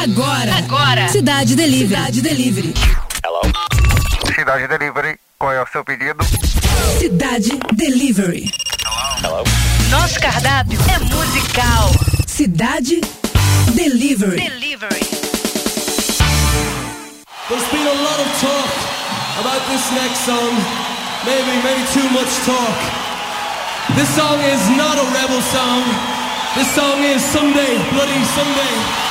Agora. Agora. Cidade Delivery. Cidade Delivery. Hello? Cidade Delivery, qual é o seu pedido? Cidade Delivery. Hello? Nosso cardápio é musical. Cidade Delivery. Delivery. There's been a lot of talk about this next song. Maybe, maybe too much talk. This song is not a rebel song. This song is Someday, Bloody Someday.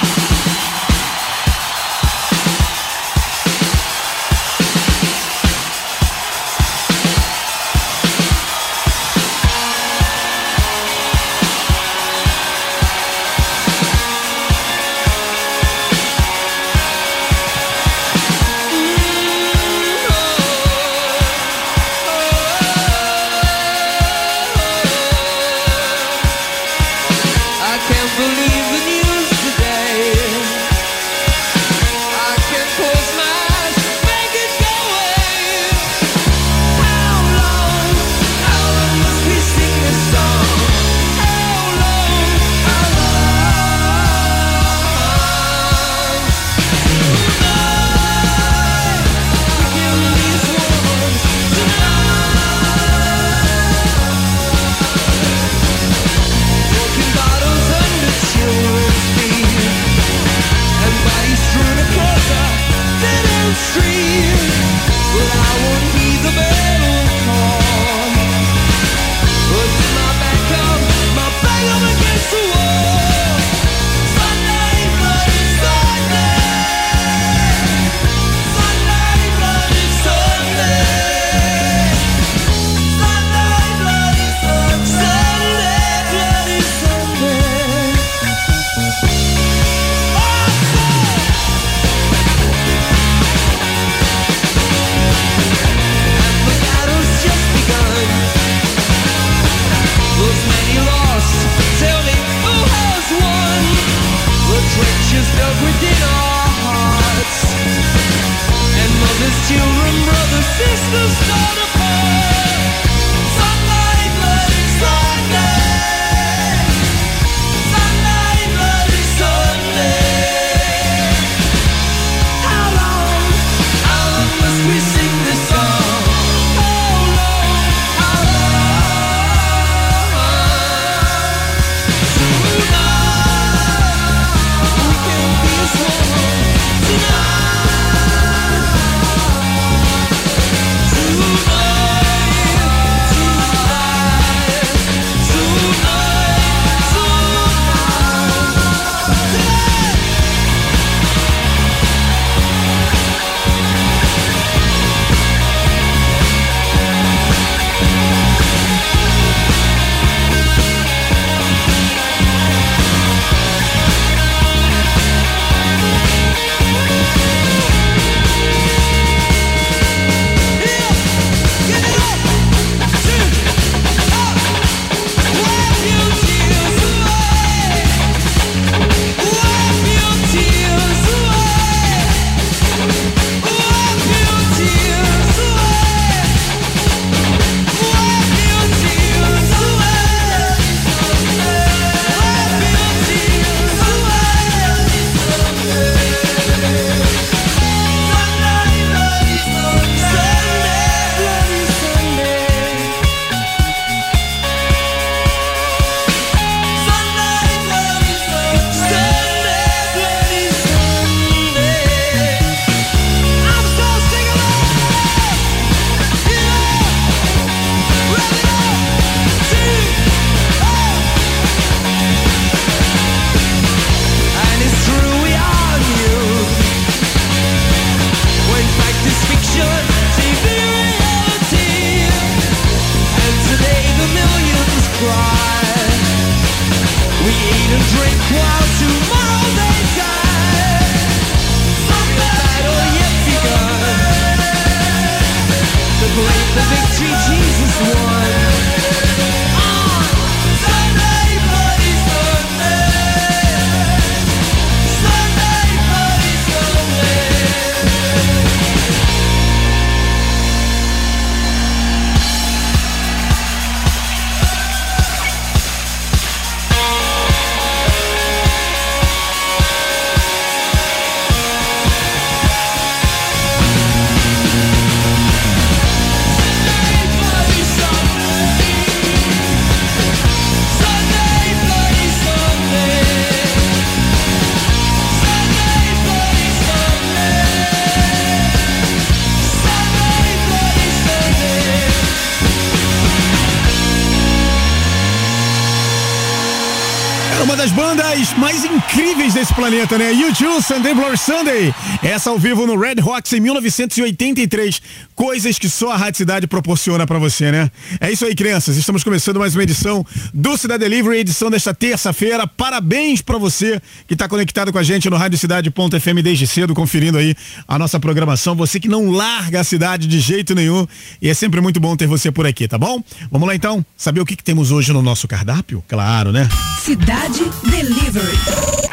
Planeta, né? YouTube, Sunday Blower Sunday. Essa ao vivo no Red Rocks em 1983. Coisas que só a Rádio Cidade proporciona para você, né? É isso aí, crianças. Estamos começando mais uma edição do Cidade Delivery, edição desta terça-feira. Parabéns para você que está conectado com a gente no radiocidade.fm desde cedo, conferindo aí a nossa programação. Você que não larga a cidade de jeito nenhum. E é sempre muito bom ter você por aqui, tá bom? Vamos lá então, saber o que, que temos hoje no nosso cardápio? Claro, né? Cidade Delivery.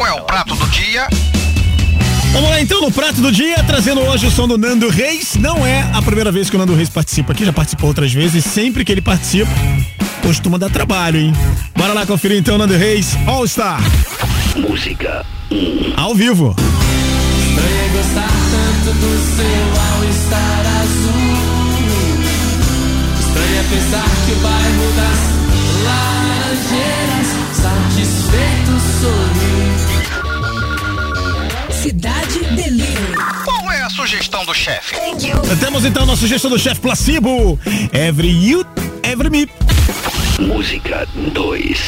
Qual é o prato do dia? Vamos lá então no prato do dia, trazendo hoje o som do Nando Reis. Não é a primeira vez que o Nando Reis participa aqui, já participou outras vezes. Sempre que ele participa, costuma dar trabalho, hein? Bora lá conferir então Nando Reis All Star. Música. Ao vivo. Estranho é gostar tanto do seu All-Star azul. Estranho é pensar que o bairro das Laranjeiras satisfeito sorri. Cidade Delivery. Qual é a sugestão do chefe? Temos então nossa sugestão do chefe Placebo. Every you, every me. Música 2.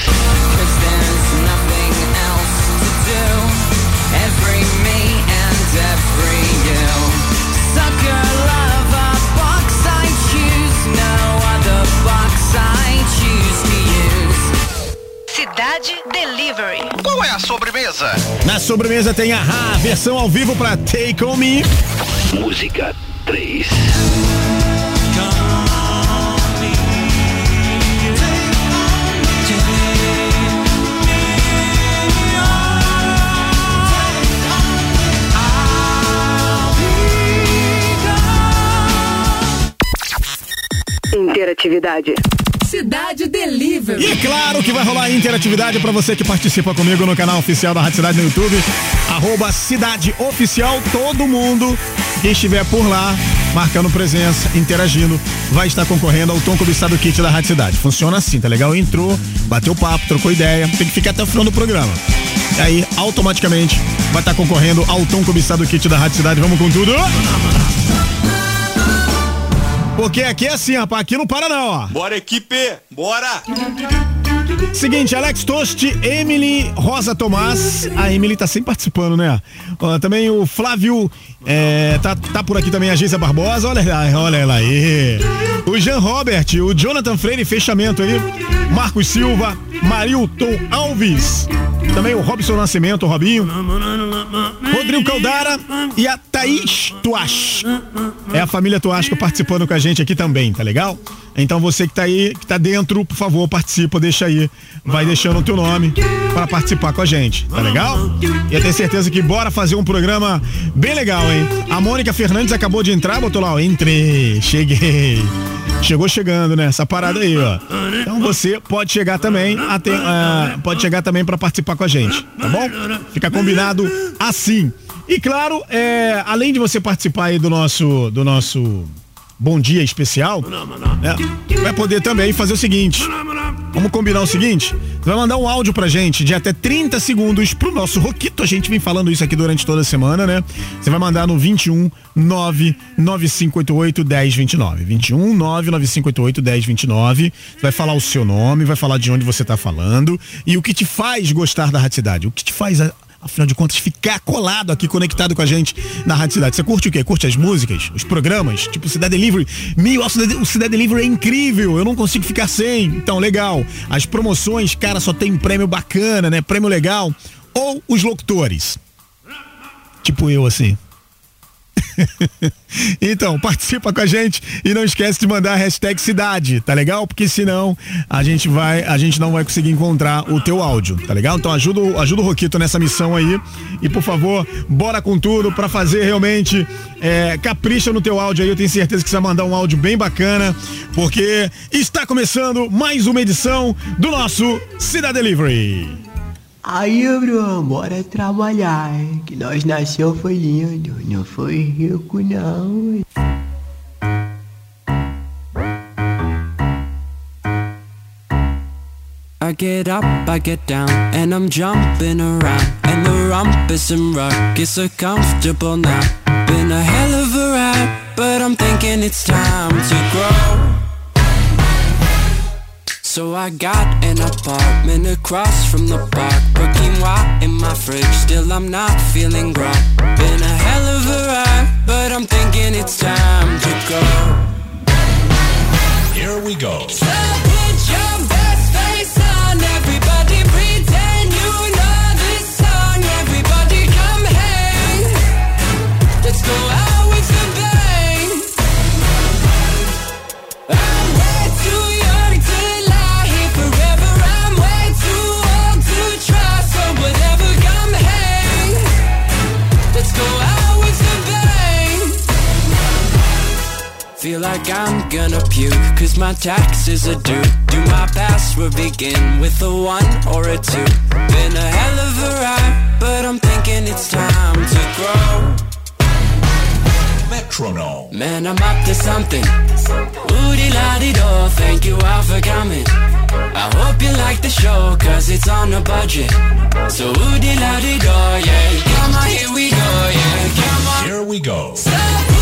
Cidade Delivery. Qual é a sobremesa? Na sobremesa tem a Ha, versão ao vivo para Take On Me. Música 3. Interatividade. Cidade Delivery. E claro que vai rolar interatividade para você que participa comigo no canal oficial da Rádio Cidade no YouTube, arroba Cidade Oficial, todo mundo que estiver por lá, marcando presença, interagindo, vai estar concorrendo ao Tom Cobiçado Kit da Rádio Cidade. Funciona assim, tá legal? Entrou, bateu papo, trocou ideia, tem que ficar até o final do programa. E aí, automaticamente, vai estar concorrendo ao Tom Cobiçado Kit da Rádio Cidade. Vamos com tudo! Porque aqui é assim, rapaz, aqui não para não, ó. Bora, equipe! Bora! Seguinte, Alex Tost, Emily Rosa Tomás. A Emily tá sempre participando, né? Ó, também o Flávio. é, tá, tá por aqui também a Geisa Barbosa. Olha olha ela aí. O Jean Robert, o Jonathan Freire, fechamento aí. Marcos Silva, Marilton Alves. Também o Robson Nascimento, o Robinho. Rodrigo Caldara e a Thaís Tuash. É a família Tuasco participando com a gente aqui também, tá legal? Então você que tá aí, que tá dentro, por favor, participa, deixa aí. Vai deixando o teu nome para participar com a gente, tá legal? E eu tenho certeza que bora fazer um programa bem legal, hein? A Mônica Fernandes acabou de entrar, botou lá, ó, entrei, cheguei. Chegou chegando, né? Essa parada aí, ó. Então você pode chegar também, até, ah, pode chegar também para participar com a gente, tá bom? Fica combinado assim. E claro, é, além de você participar aí do nosso, do nosso bom dia especial, né, vai poder também fazer o seguinte. Vamos combinar o seguinte? Você vai mandar um áudio pra gente de até 30 segundos pro nosso Roquito. A gente vem falando isso aqui durante toda a semana, né? Você vai mandar no 21 99588 1029. 21 99588 1029. Você vai falar o seu nome, vai falar de onde você tá falando e o que te faz gostar da Rádio Cidade. O que te faz Afinal de contas, ficar colado aqui, conectado com a gente na Rádio Cidade. Você curte o quê? Curte as músicas, os programas, tipo Cidade Delivery. Meu, o Cidade, Delivery é incrível, eu não consigo ficar sem. Então, legal. As promoções, cara, só tem prêmio bacana, né? Prêmio legal. Ou os locutores. Tipo eu, assim. então, participa com a gente e não esquece de mandar a hashtag cidade, tá legal? Porque senão a gente vai, a gente não vai conseguir encontrar o teu áudio, tá legal? Então ajuda, ajuda o Roquito nessa missão aí e por favor, bora com tudo pra fazer realmente é, capricha no teu áudio aí, eu tenho certeza que você vai mandar um áudio bem bacana, porque está começando mais uma edição do nosso Cidade Delivery. Aí, Bruno, bora trabalhar, que nós nasceu foi lindo, não foi rico não. I get up, I get down, and I'm jumping around. And the rumpus and rug is so comfortable now. Been a hell of a ride, but I'm thinking it's time So I got an apartment across from the park. Cooking white in my fridge, still I'm not feeling right. Been a hell of a ride, but I'm thinking it's time to go. Here we go. Feel like I'm gonna puke, cause my taxes are due. Do my password begin with a one or a two? Been a hell of a ride, but I'm thinking it's time to grow. Metronome. Man, I'm up to something. Woody la di do, thank you all for coming. I hope you like the show, cause it's on a budget. So woody la di do, yeah. Come on, here we go, yeah. Come on. Here we go. So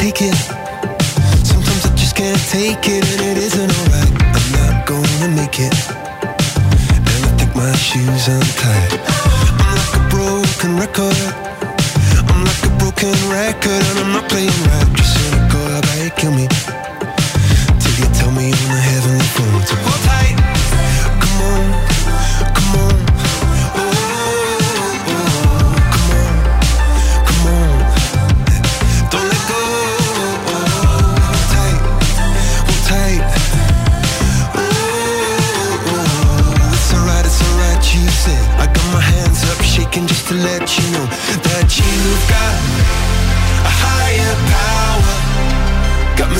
Take it. Sometimes I just can't take it, and it isn't alright. I'm not gonna make it. And I think my shoes untied. I'm like a broken record. I'm like a broken record, and I'm not playing right. Just cynical, how about you kill me? Till you tell me on the heavenly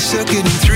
Circuiting through.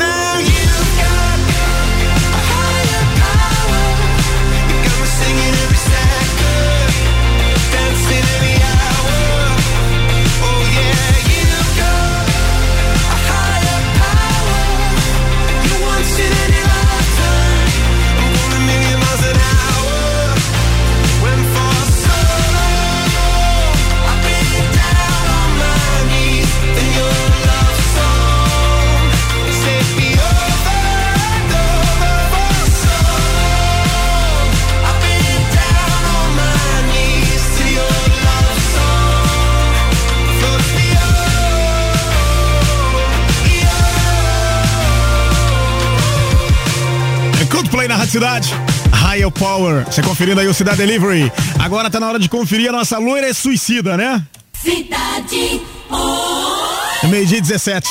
Power. Você conferindo aí o Cidade Delivery. Agora tá na hora de conferir a nossa loira suicida, né? Cidade. Meio-dia 17.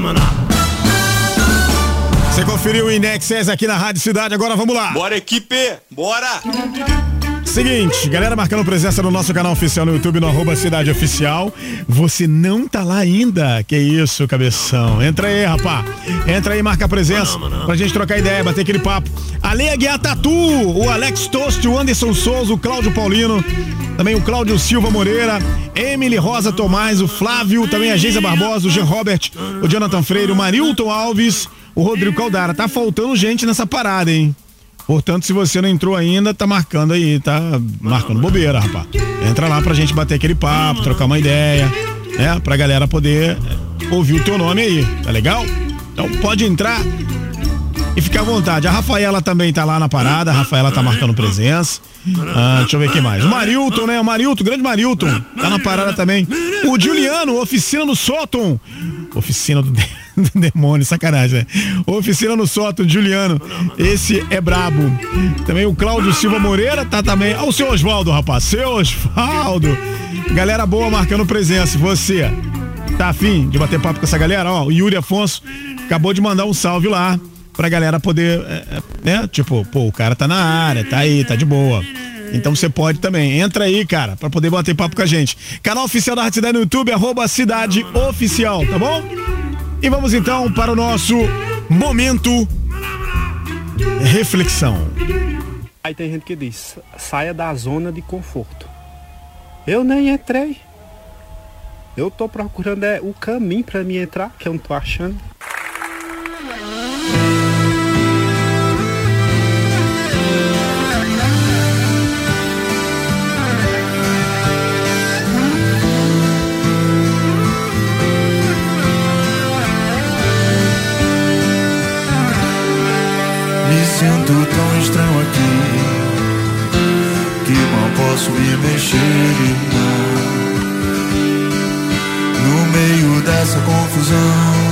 Bem. Você conferiu o Inexes aqui na Rádio Cidade, agora vamos lá. Bora, equipe! Bora! Seguinte, galera marcando presença no nosso canal oficial no YouTube, no arroba Cidade Oficial. Você não tá lá ainda? Que isso, cabeção. Entra aí, rapá. Entra aí, marca a presença pra gente trocar ideia, bater aquele papo. Ale Aguiar Tatu, o Alex Tost, o Anderson Souza, o Cláudio Paulino, também o Cláudio Silva Moreira, Emily Rosa Tomás, o Flávio, também a Geisa Barbosa, o Jean Robert, o Jonathan Freire, o Marilton Alves, o Rodrigo Caldara. Tá faltando gente nessa parada, hein? Portanto, se você não entrou ainda, tá marcando aí, tá marcando bobeira, rapaz. Entra lá pra gente bater aquele papo, trocar uma ideia, né? Pra galera poder ouvir o teu nome aí, tá legal? Então pode entrar e ficar à vontade. A Rafaela também tá lá na parada, a Rafaela tá marcando presença. Ah, deixa eu ver quem mais. O Marilton, né? O Marilton, grande Marilton, tá na parada também. O Juliano, oficina do Sóton. Oficina do. do demônio, sacanagem, né? Oficina no Soto, Juliano. Esse é brabo. Também o Cláudio Silva Moreira tá também. Ó, o seu Oswaldo, rapaz. Seu Oswaldo. Galera boa marcando presença. Você tá afim de bater papo com essa galera? Ó, o Yuri Afonso acabou de mandar um salve lá pra galera poder, é, é, né? Tipo, pô, o cara tá na área, tá aí, tá de boa. Então você pode também. Entra aí, cara, pra poder bater papo com a gente. Canal oficial da Rádio Cidade no YouTube, arroba Cidade Oficial, tá bom? E vamos então para o nosso momento reflexão. Aí tem gente que diz, saia da zona de conforto. Eu nem entrei. Eu tô procurando é, o caminho para me entrar, que eu não tô achando. Tão estranho aqui que mal posso me mexer. irmão. No meio dessa confusão,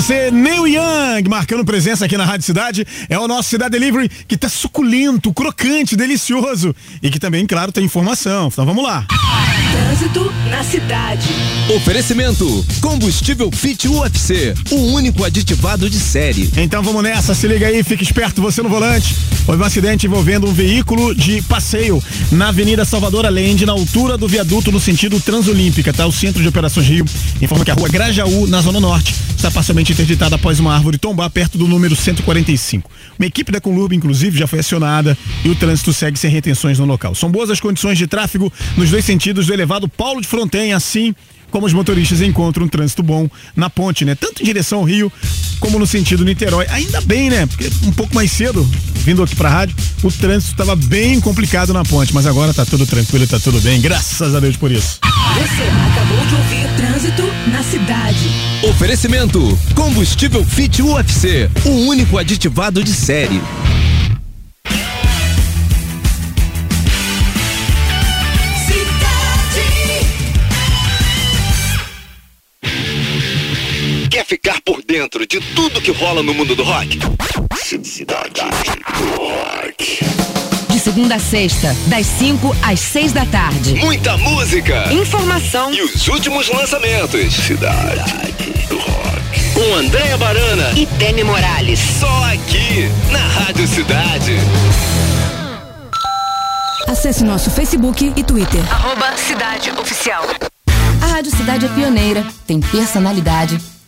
você, Neil Young, marcando presença aqui na Rádio Cidade. É o nosso Cidade Delivery que tá suculento, crocante, delicioso. E que também, claro, tem informação. Então vamos lá. Trânsito na cidade. Oferecimento: Combustível Fit UFC, o único aditivado de série. Então vamos nessa, se liga aí, fique esperto você no volante. Houve um acidente envolvendo um veículo de passeio na Avenida Salvador Allende, na altura do viaduto no sentido Transolímpica, tá? O Centro de Operações Rio informa que a rua Grajaú, na Zona Norte, está parcialmente interditada após uma árvore tombar perto do número 145. Uma equipe da Conlurb, inclusive, já foi acionada e o trânsito segue sem retenções no local. São boas as condições de tráfego nos dois sentidos do elevado Paulo de Fronten, assim como os motoristas encontram um trânsito bom na ponte, né? Tanto em direção ao Rio como no sentido Niterói. Ainda bem, né? Porque um pouco mais cedo, vindo aqui pra rádio, o trânsito estava bem complicado na ponte, mas agora tá tudo tranquilo, tá tudo bem. Graças a Deus por isso. Você acabou de ouvir Trânsito na cidade. Oferecimento: Combustível Fit UFC, o único aditivado de série. Quer ficar por dentro de tudo que rola no mundo do rock? Cidade do Rock. De segunda a sexta, das 5 às 6 da tarde. Muita música. Informação. E os últimos lançamentos. Cidade do Rock. Com Andréa Barana E Demi Morales. Só aqui, na Rádio Cidade. Acesse nosso Facebook e Twitter. Arroba Cidade Oficial. A Rádio Cidade é pioneira, tem personalidade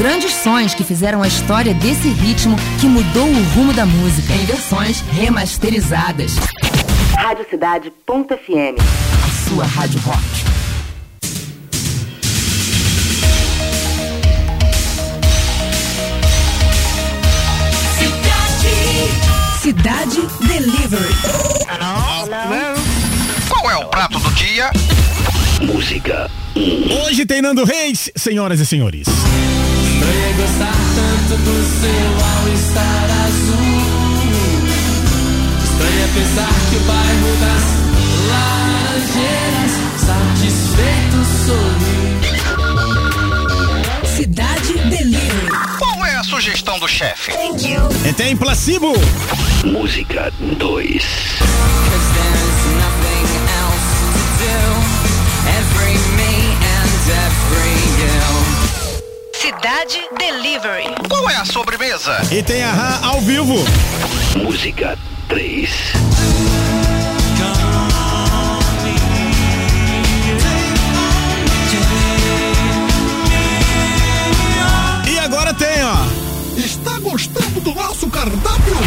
Grandes sons que fizeram a história desse ritmo que mudou o rumo da música em versões remasterizadas. Radiocidade.fm. A sua rádio rock. Cidade Delivery. Qual é o prato do dia? Música. Hoje tem Nando Reis, senhoras e senhores. É gostar tanto do seu estar azul. Estranho é pensar que o bairro das Laranjeiras satisfeito sorri. Cidade Delivery. Qual é a sugestão do chefe? E tem placebo. Música 2. Cidade Delivery. Qual é a sobremesa? E tem a Rã ao vivo. Música 3. E agora tem, ó. Está gostando do nosso cardápio?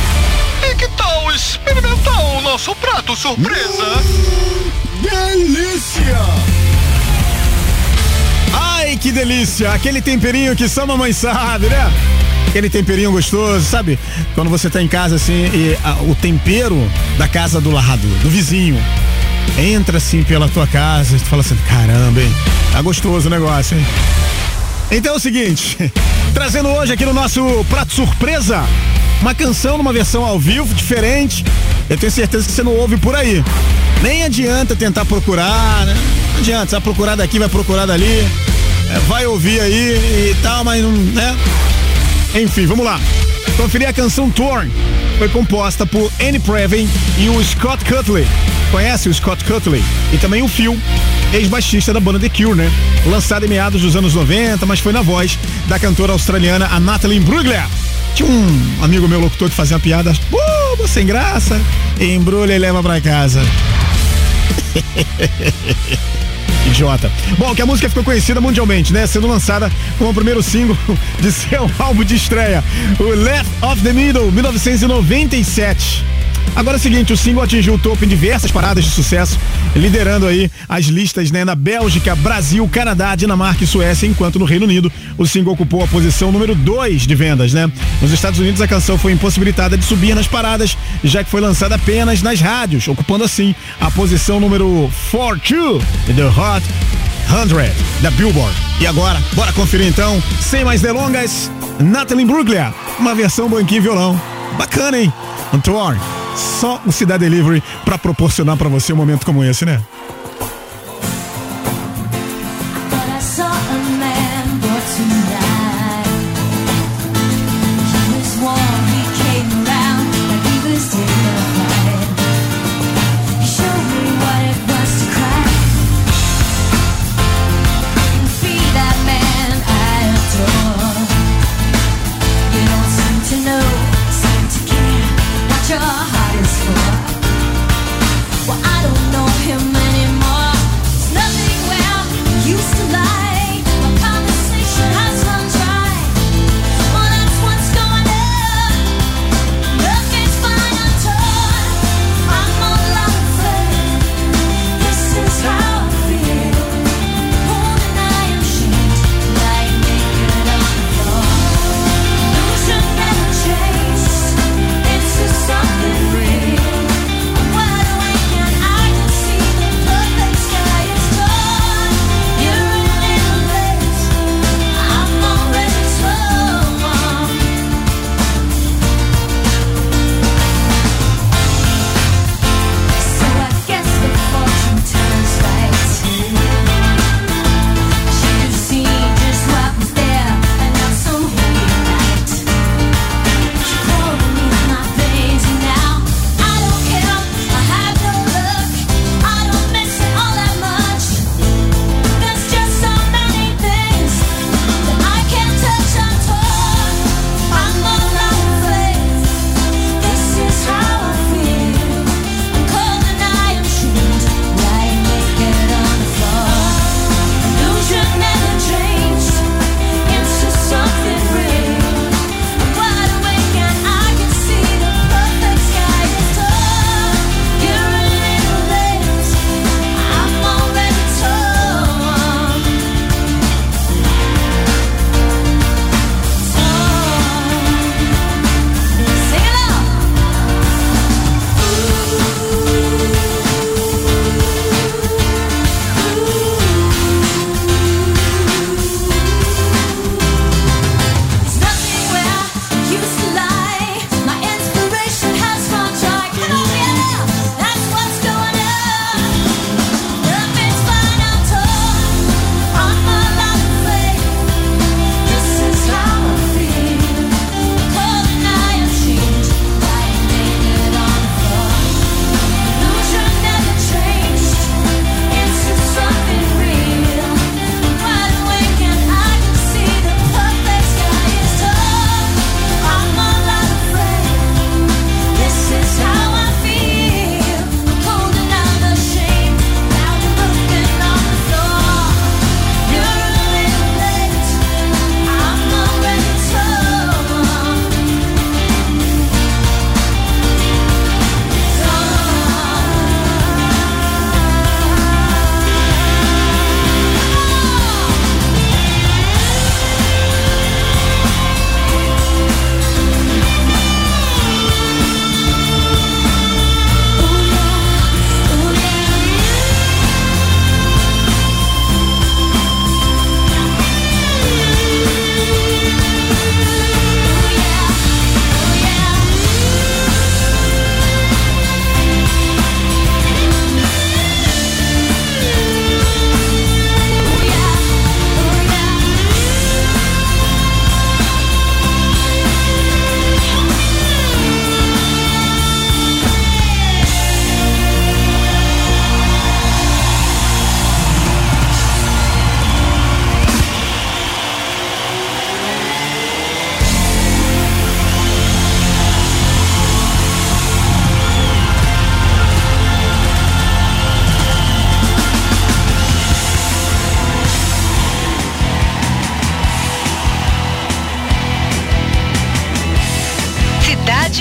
E que tal experimentar o nosso prato surpresa? Delícia! Que delícia! Aquele temperinho que só mamãe sabe, né? Aquele temperinho gostoso, sabe? Quando você tá em casa assim e a- o tempero da casa do lado, do vizinho, entra assim pela tua casa e tu fala assim: caramba, hein? Tá gostoso o negócio, hein? Então é o seguinte, trazendo hoje aqui no nosso prato surpresa, uma canção numa versão ao vivo, diferente. Eu tenho certeza que você não ouve por aí. Nem adianta tentar procurar, né? Não adianta, você vai procurar daqui, vai procurar dali, vai ouvir aí e tal, mas não, né? Enfim, vamos lá. Conferir a canção Torn. Foi composta por Annie Previn e o Scott Cutley. Conhece o Scott Cutley? E também o Phil, ex-baixista da banda The Cure, né? Lançada em meados dos anos 90, mas foi na voz da cantora australiana a Natalie Imbruglia. Tinha um amigo meu locutor que fazia uma piada, pô, sem graça, embrulha e leva pra casa. Idiota. Bom, que a música ficou conhecida mundialmente, né? Sendo lançada como o primeiro single de seu álbum de estreia, o Left of the Middle, 1997. Agora é o seguinte, o single atingiu o topo em diversas paradas de sucesso, liderando aí as listas né, na Bélgica, Brasil, Canadá, Dinamarca e Suécia, enquanto no Reino Unido o single ocupou a posição número 2 de vendas, né? Nos Estados Unidos a canção foi impossibilitada de subir nas paradas, já que foi lançada apenas nas rádios, ocupando assim a posição número 42 do Hot 100 da Billboard. E agora, bora conferir então, sem mais delongas, Natalie Bruglia, uma versão banquinho e violão. Bacana, hein? Antoine, só o Cidade Delivery pra proporcionar pra você um momento como esse, né?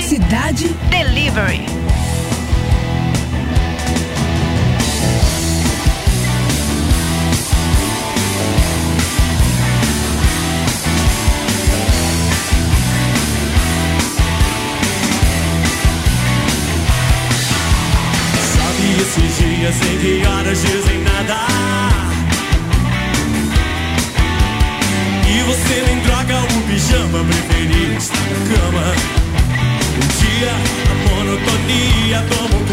Cidade Delivery. Sabe esses dias em que horas dizem nada E você nem troca o pijama Preferia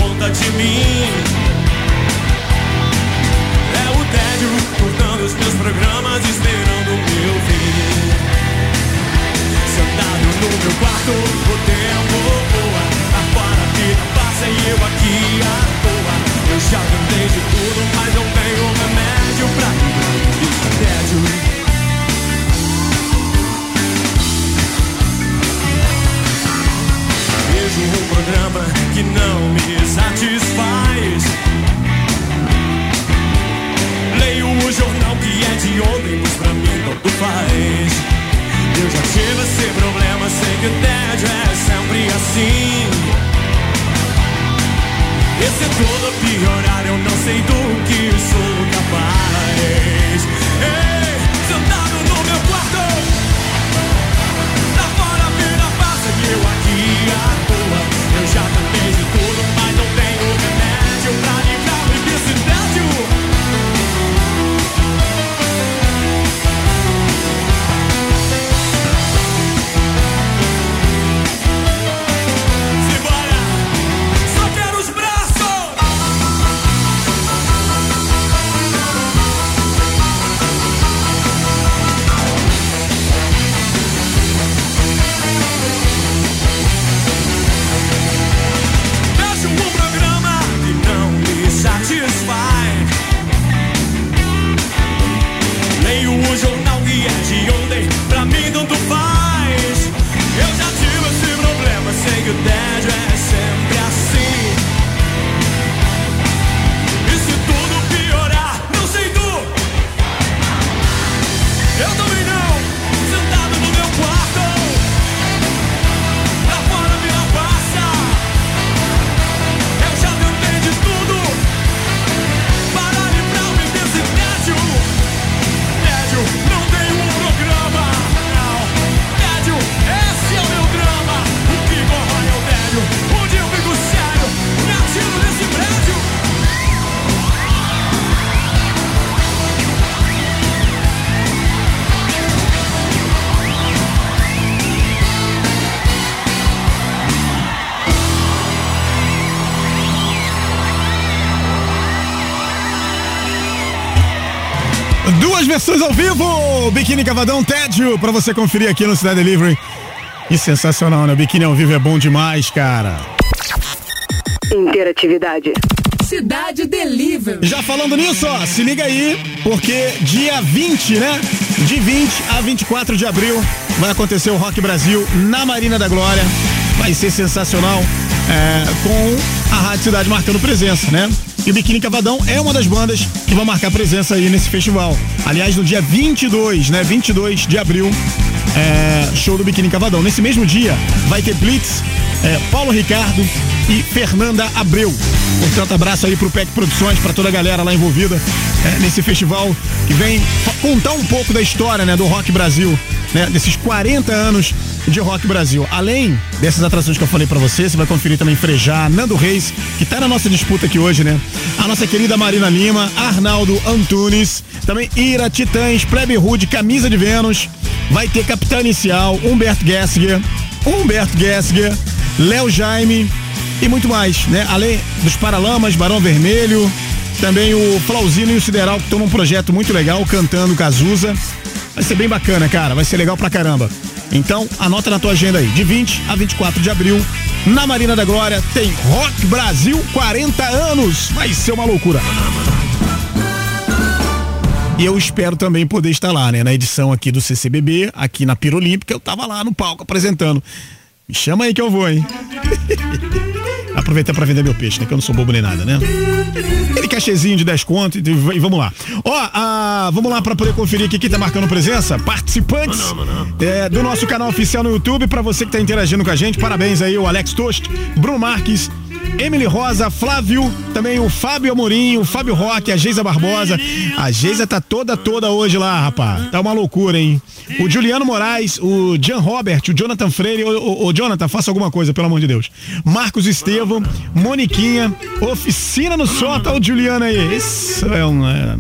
conta de mim. É o tédio cortando os meus programas Esperando o meu fim. Sentado no meu quarto O tempo voa. Agora a vida passa e eu aqui à toa. Eu já tentei de tudo Mas não tenho remédio pra livrar Um programa que não me satisfaz. Leio o jornal que é de ontem pra mim tanto faz. Eu já tive esse problema Sei que o tédio é sempre assim. Esse é todo piorar Eu não sei do que sou capaz. Ei, sentado no meu quarto toa Versões ao vivo! Biquíni Cavadão Tédio, pra você conferir aqui no Cidade Delivery. E sensacional, né? Biquíni ao vivo é bom demais, cara. Interatividade. Cidade Delivery. Já falando nisso, ó, se liga aí, porque dia 20, né? De 20 a 24 de abril vai acontecer o Rock Brasil na Marina da Glória. Vai ser sensacional, é, com a Rádio Cidade marcando presença, né? E o Biquíni Cavadão é uma das bandas que vão marcar presença aí nesse festival. Aliás, no dia 22, né? 22 de abril, é, show do Biquíni Cavadão. Nesse mesmo dia, vai ter Blitz, é, Paulo Ricardo e Fernanda Abreu. Portanto, abraço aí pro PEC Produções, para toda a galera lá envolvida é, nesse festival que vem contar um pouco da história, né, do Rock Brasil, né, desses 40 anos de Rock Brasil. Além dessas atrações que eu falei pra você, você vai conferir também Frejá, Nando Reis, que tá na nossa disputa aqui hoje, né? A nossa querida Marina Lima, Arnaldo Antunes, também Ira, Titãs, Plebe Rude, Camisa de Vênus, vai ter Capitão Inicial, Humberto Gessinger, Humberto Gessinger, Léo Jaime e muito mais, né? Além dos Paralamas, Barão Vermelho, também o Flauzino e o Sideral, que estão num projeto muito legal, cantando Cazuza. Vai ser bem bacana, cara. Vai ser legal pra caramba. Então, anota na tua agenda aí. De 20 a 24 de abril, na Marina da Glória, tem Rock Brasil 40 anos. Vai ser uma loucura. E eu espero também poder estar lá, né? Na edição aqui do CCBB, aqui na Pira Olímpica, eu tava lá no palco apresentando. Me chama aí que eu vou, hein? Aproveitar pra vender meu peixe, né? Que eu não sou bobo nem nada, né? Cachezinho de 10 conto e, e vamos lá. Ó, ah, vamos lá pra poder conferir aqui quem tá marcando presença. Participantes é, do nosso canal oficial no YouTube. Pra você que tá interagindo com a gente, parabéns aí, o Alex Tost, Bruno Marques. Emily Rosa, Flávio, também o Fábio Amorim, o Fábio Roque, a Geisa Barbosa. A Geisa tá toda, toda hoje lá, rapaz. Tá uma loucura, hein? O Juliano Moraes, o Jean Robert, o Jonathan Freire. Ô, Jonathan, faça alguma coisa, pelo amor de Deus. Marcos Estevam, Moniquinha, Oficina no Sota, o Juliano aí. Isso é um. é-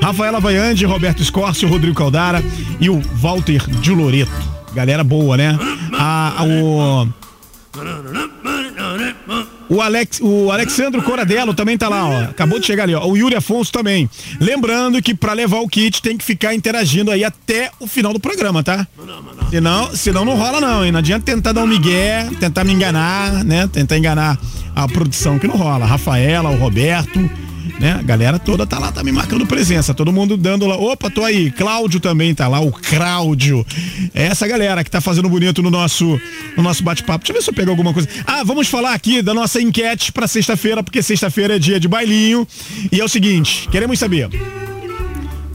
Rafaela Vaiande, Roberto Escorcio, Rodrigo Caldara e o Walter de Loreto. Galera boa, né? Ah, o. O, Alex, o Alexandro Coradello também tá lá, ó. Acabou de chegar ali, ó. O Yuri Afonso também. Lembrando que pra levar o kit tem que ficar interagindo aí até o final do programa, tá? Senão, senão não rola não, hein? Não adianta tentar dar um migué, tentar me enganar, né? Tentar enganar a produção que não rola. A Rafaela, o Roberto, né? A galera toda tá lá, tá me marcando presença. Todo mundo dando lá. Opa, tô aí. Cláudio também tá lá, o Cláudio. É essa galera que tá fazendo bonito no nosso, no nosso bate-papo. Deixa eu ver se eu pego alguma coisa. Ah, vamos falar aqui da nossa enquete pra sexta-feira, porque sexta-feira é dia de bailinho. E é o seguinte, queremos saber.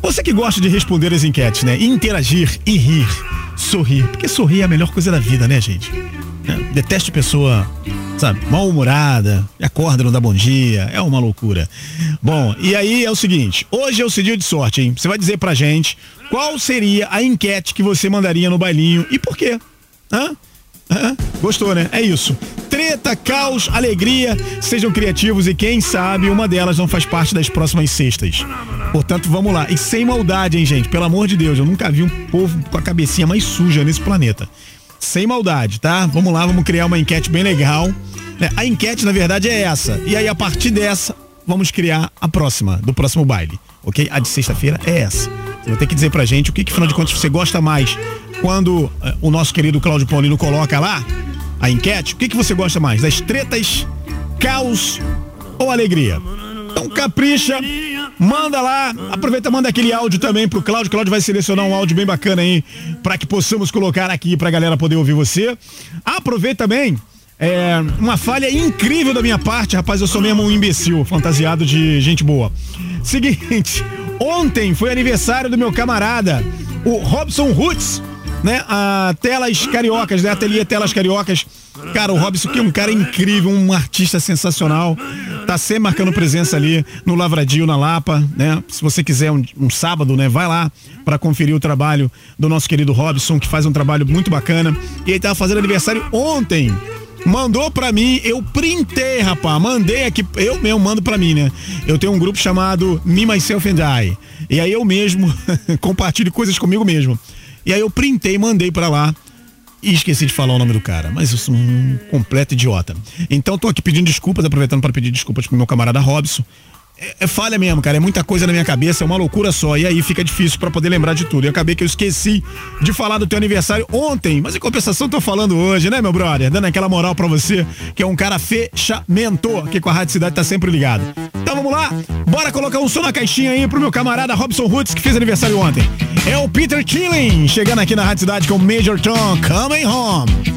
Você que gosta de responder as enquetes, né? Interagir e rir. Sorrir. Porque sorrir é a melhor coisa da vida, né, gente? Né? Detesto pessoa, sabe, mal-humorada, acorda, não dá bom dia, é uma loucura. Bom, e aí é o seguinte, hoje é o seu dia de sorte, hein? Você vai dizer pra gente qual seria a enquete que você mandaria no bailinho e por quê? Hã? Hã? Gostou, né? É isso. Treta, caos, alegria, sejam criativos e quem sabe uma delas não faz parte das próximas sextas. Portanto, vamos lá. E sem maldade, hein, gente? Pelo amor de Deus, eu nunca vi um povo com a cabecinha mais suja nesse planeta. Sem maldade, tá? Vamos lá, vamos criar uma enquete bem legal. né? A enquete, na verdade, é essa. E aí, a partir dessa, vamos criar a próxima, do próximo baile. Ok? A de sexta-feira é essa. Você vai ter que dizer pra gente o que, que afinal de contas, você gosta mais quando eh, o nosso querido Cláudio Paulino coloca lá a enquete. O que, que você gosta mais? Das tretas, caos ou alegria? Então capricha, manda lá, aproveita, manda aquele áudio também pro Cláudio. Cláudio vai selecionar um áudio bem bacana aí para que possamos colocar aqui pra galera poder ouvir você. Aproveita também. É, uma falha incrível da minha parte, rapaz, eu sou mesmo um imbecil, fantasiado de gente boa. Seguinte, ontem foi aniversário do meu camarada, o Robson Roots, né? A Telas Cariocas, né? Ateliê Telas Cariocas. Cara, o Robson que é um cara incrível, um artista sensacional. Tá sempre marcando presença ali no Lavradio, na Lapa, né? Se você quiser um, um sábado, né? Vai lá para conferir o trabalho do nosso querido Robson, que faz um trabalho muito bacana. E ele tava fazendo aniversário ontem. Mandou pra mim, eu printei, rapaz. Mandei aqui, eu mesmo mando pra mim, né? Eu tenho um grupo chamado Me, Myself and I. E aí eu mesmo compartilho coisas comigo mesmo. E aí eu printei, mandei pra lá. E esqueci de falar o nome do cara, mas eu sou um completo idiota. Então tô aqui pedindo desculpas, aproveitando para pedir desculpas pro meu camarada Robson. É, é falha mesmo, cara. É muita coisa na minha cabeça, é uma loucura só. E aí fica difícil pra poder lembrar de tudo. E acabei que eu esqueci de falar do teu aniversário ontem, mas em compensação tô falando hoje, né, meu brother? Dando aquela moral pra você, que é um cara fechamento, que com a Rádio Cidade tá sempre ligado. Então vamos lá, bora colocar um som na caixinha aí pro meu camarada Robson Roots, que fez aniversário ontem. É o Peter Killing, chegando aqui na Rádio Cidade com Major Tom, Coming Home.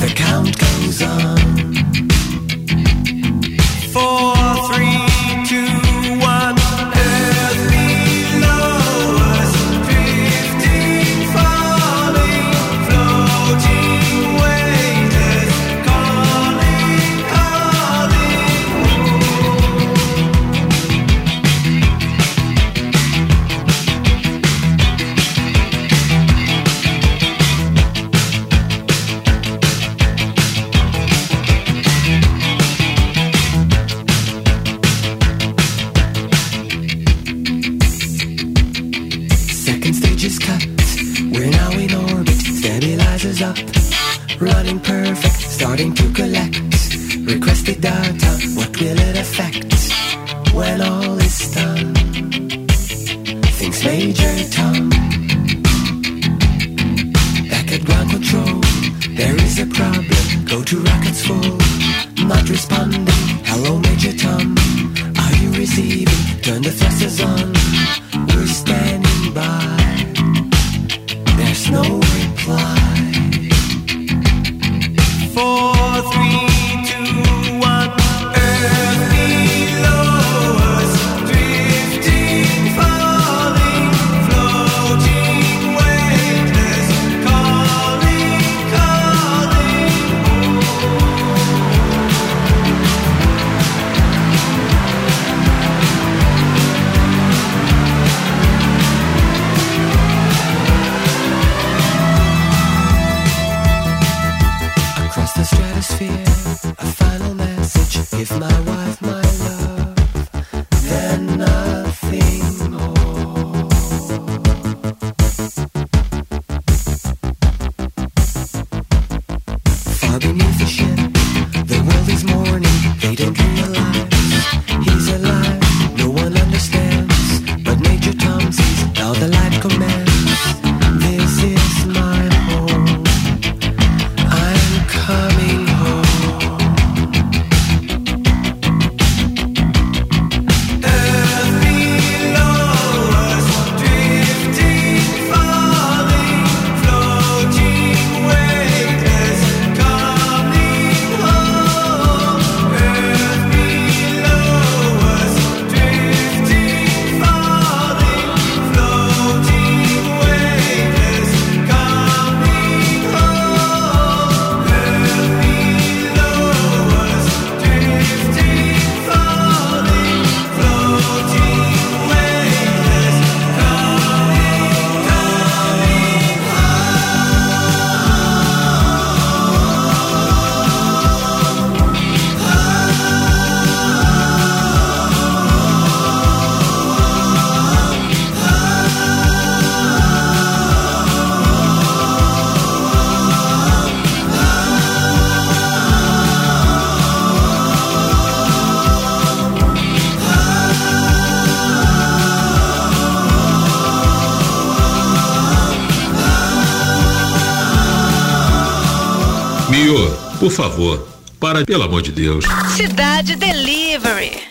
The count goes on. Four, Go to rockets full, not responding. Hello, Major Tom. Are you receiving? Turn the thrusters on. Por favor, para, pelo amor de Deus. Cidade Delivery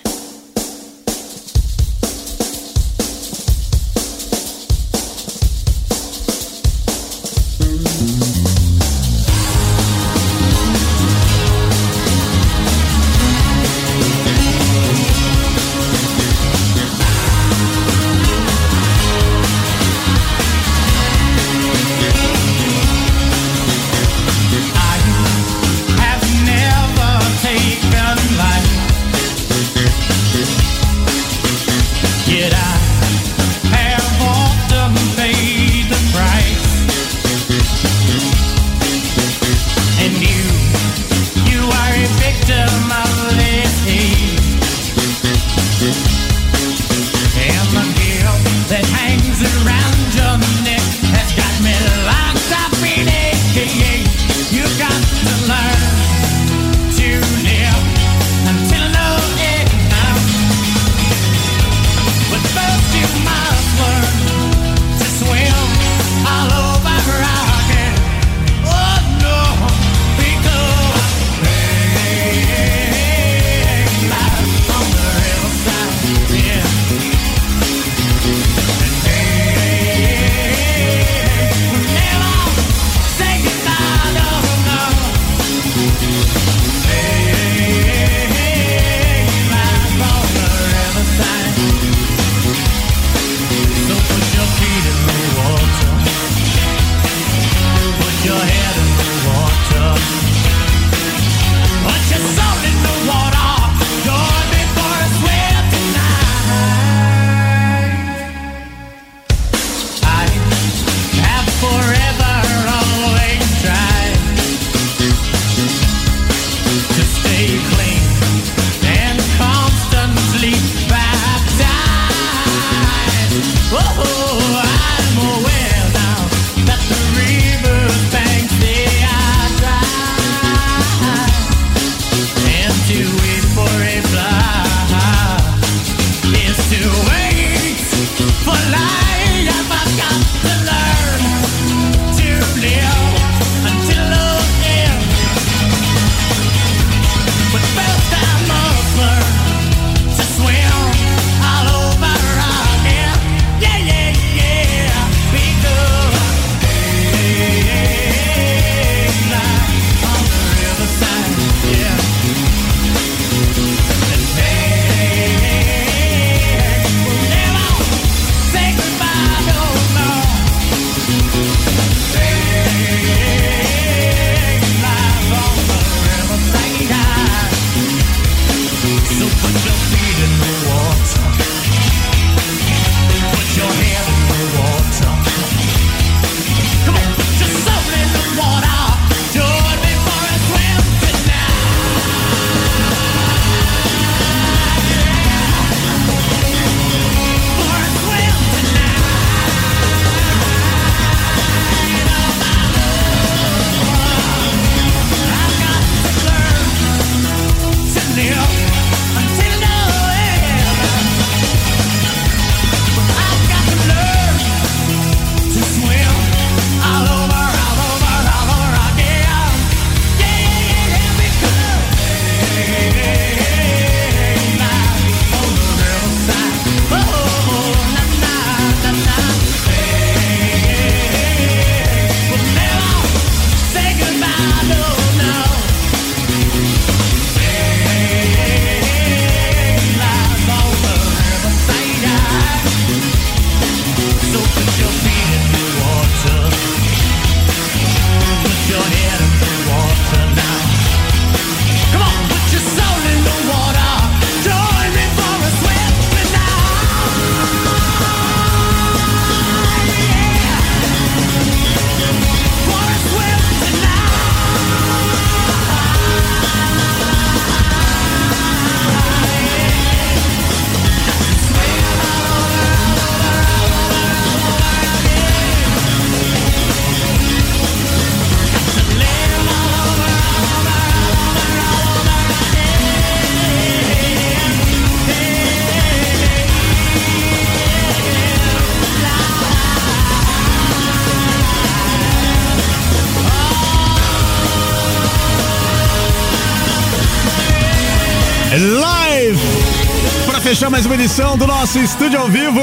fechar mais uma edição do nosso Estúdio ao Vivo.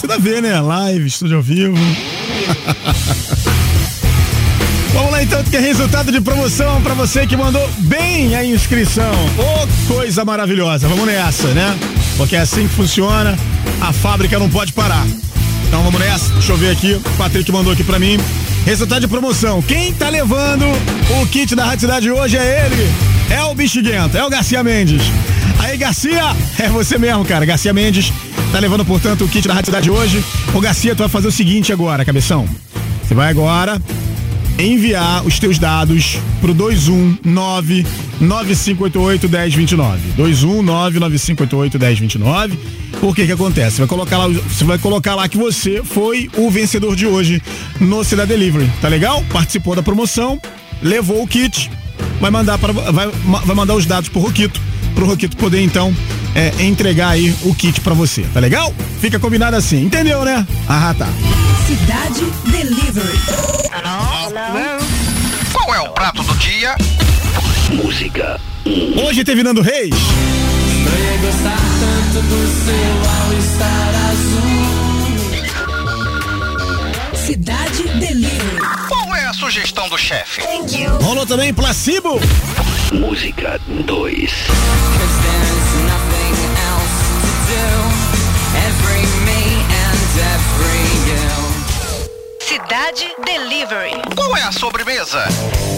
Tudo a ver, né? Live, Estúdio ao Vivo. Vamos lá então, que é resultado de promoção pra você que mandou bem a inscrição. Ô, coisa maravilhosa. Vamos nessa, né? Porque é assim que funciona. A fábrica não pode parar. Então vamos nessa. Deixa eu ver aqui. O Patrick mandou aqui pra mim. Resultado de promoção. Quem tá levando o kit da Rádio Cidade hoje é ele. É o Bexiguento, é o Garcia Mendes. Aí, Garcia, é você mesmo, cara. Garcia Mendes tá levando, portanto, o kit da Rádio Cidade hoje. Ô, Garcia, tu vai fazer o seguinte agora, cabeção. Você vai agora enviar os teus dados pro 219 9588 1029. 219 9588 1029. Por que que acontece? Você vai colocar lá, você vai colocar lá que você foi o vencedor de hoje no Cidade Delivery, tá legal? Participou da promoção, levou o kit, vai mandar para vai, vai mandar os dados pro Roquito, pro Roquito poder então é, entregar aí o kit pra você, tá legal? Fica combinado assim, entendeu, né? Ah, tá. Cidade Delivery. Qual é o prato do dia? Música. Hoje teve Nando Reis. Gostar tanto do seu ao estar azul. Cidade Delivery. Sugestão do chefe? Rolou também Placebo. Música 2. Cidade Delivery. Qual é a sobremesa?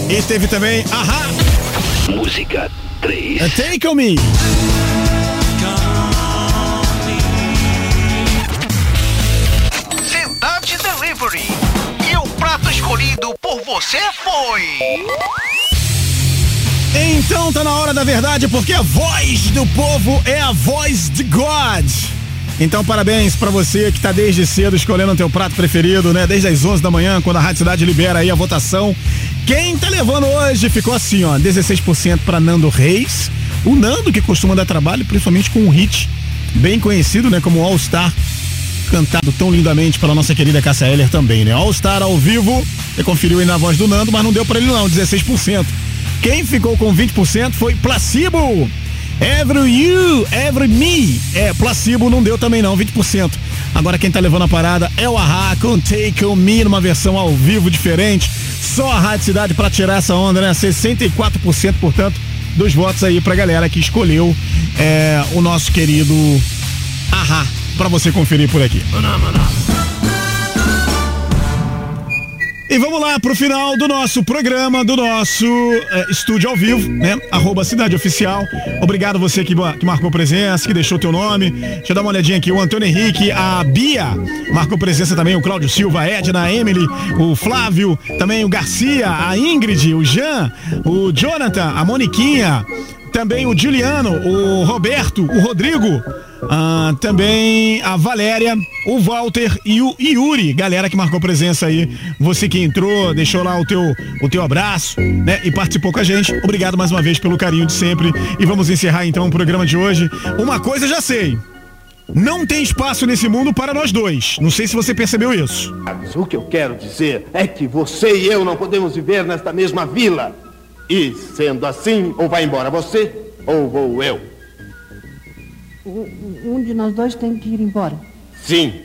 E teve também Ahá. Música 3. Take on Me. Escolhido por você foi. Então tá na hora da verdade, porque a voz do povo é a voz de God. Então parabéns pra você que tá desde cedo escolhendo o teu prato preferido, né? Desde as 11 da manhã, quando a Rádio Cidade libera aí a votação. Quem tá levando hoje ficou assim, ó, 16% pra Nando Reis. O Nando que costuma dar trabalho, principalmente com um hit bem conhecido, né, como All Star, cantado tão lindamente pela nossa querida Cássia Eller também, né? All Star ao vivo, você conferiu aí na voz do Nando, mas não deu pra ele não, 16%. Quem ficou com 20% foi Placebo. Every You, Every Me. É, Placebo não deu também não, 20%. Agora quem tá levando a parada é o Ahá com Take On Me numa versão ao vivo diferente. Só a Rádio Cidade pra tirar essa onda, né? 64%, portanto, dos votos aí pra galera que escolheu é, o nosso querido Ahá pra você conferir por aqui. E vamos lá pro final do nosso programa, do nosso eh, estúdio ao vivo, né? Arroba Cidade Oficial. Obrigado você que, que marcou presença, que deixou teu nome. Deixa eu dar uma olhadinha aqui. O Antônio Henrique, a Bia marcou presença também, o Cláudio Silva, a Edna, a Emily, o Flávio, também o Garcia, a Ingrid, o Jean, o Jonathan, a Moniquinha, também o Juliano, o Roberto, o Rodrigo, ah, também a Valéria, o Walter e o Yuri, galera que marcou presença aí. Você que entrou, deixou lá o teu, o teu abraço, né? E participou com a gente. Obrigado mais uma vez pelo carinho de sempre. E vamos encerrar então o programa de hoje. Uma coisa já sei. Não tem espaço nesse mundo para nós dois. Não sei se você percebeu isso. O que eu quero dizer é que você e eu não podemos viver nesta mesma vila. E, sendo assim, ou vai embora você, ou vou eu. Um de nós dois tem que ir embora. Sim.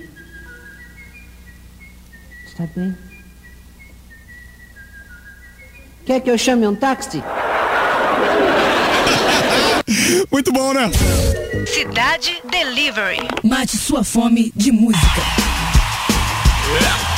Está bem. Quer que eu chame um táxi? Muito bom, né? Cidade Delivery. Mate sua fome de música. Cidade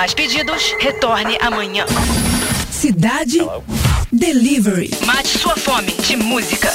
mais pedidos, retorne amanhã. Cidade Delivery. Mate sua fome de música.